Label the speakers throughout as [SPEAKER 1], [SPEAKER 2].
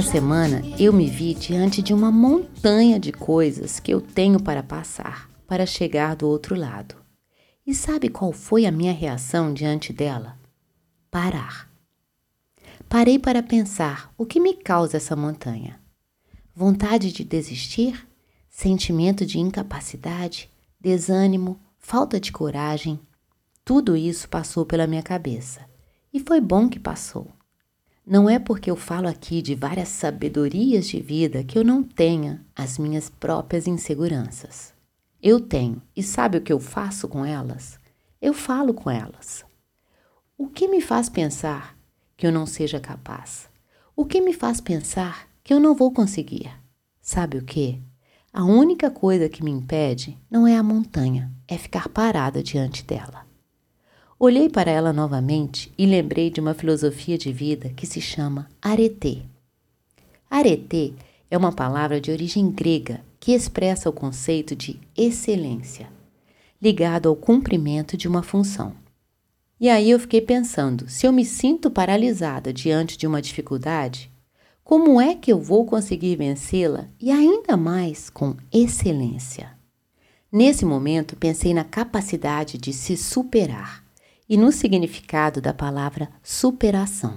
[SPEAKER 1] Nessa semana, eu me vi diante de uma montanha de coisas que eu tenho para passar, para chegar do outro lado. E sabe qual foi a minha reação diante dela? Parar. Parei para pensar o que me causa essa montanha. Vontade de desistir? Sentimento de incapacidade? Desânimo? Falta de coragem? Tudo isso passou pela minha cabeça. E foi bom que passou. Não é porque eu falo aqui de várias sabedorias de vida que eu não tenha as minhas próprias inseguranças. Eu tenho, e sabe o que eu faço com elas? Eu falo com elas. O que me faz pensar que eu não seja capaz? O que me faz pensar que eu não vou conseguir? Sabe o que? A única coisa que me impede não é a montanha, é ficar parada diante dela. Olhei para ela novamente e lembrei de uma filosofia de vida que se chama arete. Arete é uma palavra de origem grega que expressa o conceito de excelência, ligado ao cumprimento de uma função. E aí eu fiquei pensando: se eu me sinto paralisada diante de uma dificuldade, como é que eu vou conseguir vencê-la e ainda mais com excelência? Nesse momento, pensei na capacidade de se superar e no significado da palavra superação.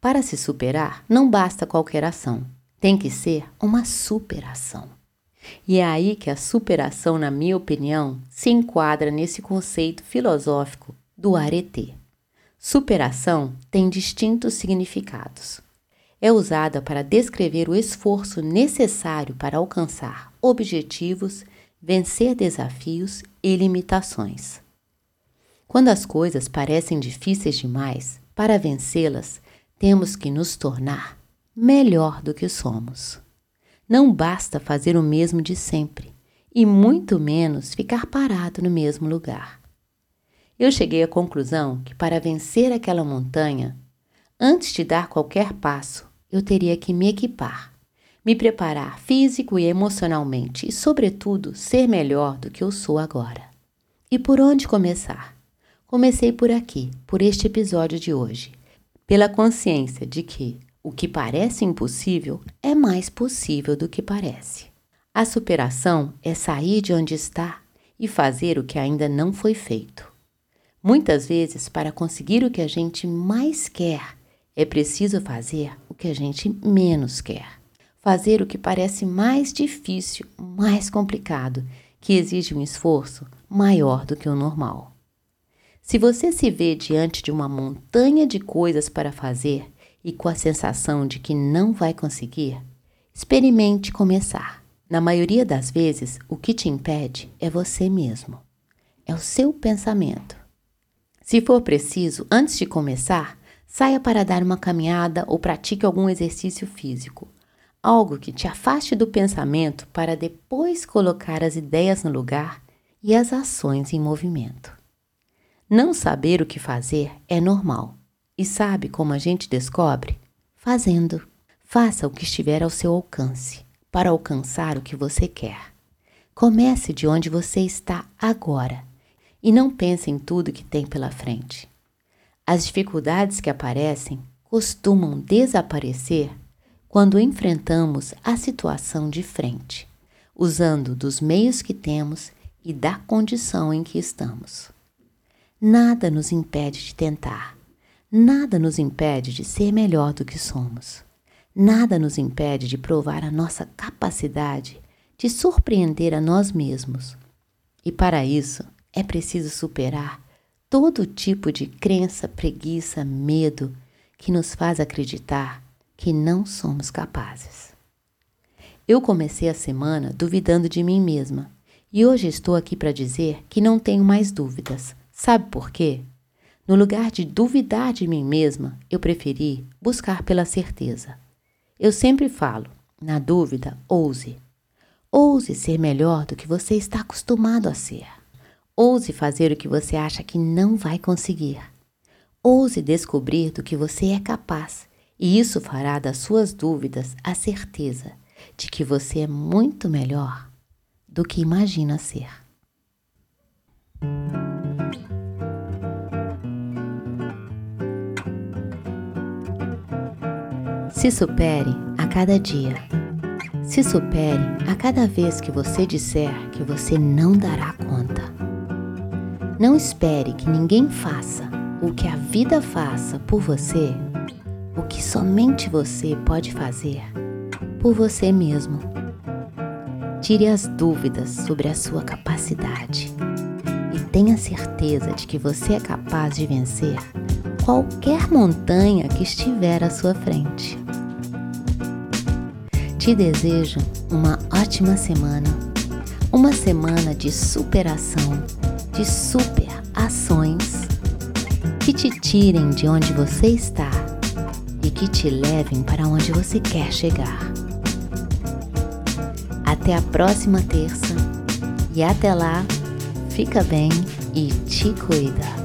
[SPEAKER 1] Para se superar, não basta qualquer ação, tem que ser uma superação. E é aí que a superação, na minha opinião, se enquadra nesse conceito filosófico do arete. Superação tem distintos significados. É usada para descrever o esforço necessário para alcançar objetivos, vencer desafios e limitações. Quando as coisas parecem difíceis demais, para vencê-las, temos que nos tornar melhor do que somos. Não basta fazer o mesmo de sempre, e muito menos ficar parado no mesmo lugar. Eu cheguei à conclusão que para vencer aquela montanha, antes de dar qualquer passo, eu teria que me equipar, me preparar físico e emocionalmente e, sobretudo, ser melhor do que eu sou agora. E por onde começar? Comecei por aqui, por este episódio de hoje, pela consciência de que o que parece impossível é mais possível do que parece. A superação é sair de onde está e fazer o que ainda não foi feito. Muitas vezes, para conseguir o que a gente mais quer, é preciso fazer o que a gente menos quer. Fazer o que parece mais difícil, mais complicado, que exige um esforço maior do que o normal. Se você se vê diante de uma montanha de coisas para fazer e com a sensação de que não vai conseguir, experimente começar. Na maioria das vezes, o que te impede é você mesmo. É o seu pensamento. Se for preciso, antes de começar, saia para dar uma caminhada ou pratique algum exercício físico. Algo que te afaste do pensamento para depois colocar as ideias no lugar e as ações em movimento. Não saber o que fazer é normal. E sabe como a gente descobre? Fazendo. Faça o que estiver ao seu alcance para alcançar o que você quer. Comece de onde você está agora e não pense em tudo que tem pela frente. As dificuldades que aparecem costumam desaparecer quando enfrentamos a situação de frente, usando dos meios que temos e da condição em que estamos. Nada nos impede de tentar. Nada nos impede de ser melhor do que somos. Nada nos impede de provar a nossa capacidade de surpreender a nós mesmos. E para isso é preciso superar todo tipo de crença, preguiça, medo que nos faz acreditar que não somos capazes. Eu comecei a semana duvidando de mim mesma e hoje estou aqui para dizer que não tenho mais dúvidas Sabe por quê? No lugar de duvidar de mim mesma, eu preferi buscar pela certeza. Eu sempre falo: Na dúvida, ouse. Ouse ser melhor do que você está acostumado a ser. Ouse fazer o que você acha que não vai conseguir. Ouse descobrir do que você é capaz, e isso fará das suas dúvidas a certeza de que você é muito melhor do que imagina ser. Se supere a cada dia. Se supere a cada vez que você disser que você não dará conta. Não espere que ninguém faça o que a vida faça por você, o que somente você pode fazer por você mesmo. Tire as dúvidas sobre a sua capacidade e tenha certeza de que você é capaz de vencer qualquer montanha que estiver à sua frente. Te desejo uma ótima semana, uma semana de superação, de super ações que te tirem de onde você está e que te levem para onde você quer chegar. Até a próxima terça e até lá, fica bem e te cuida.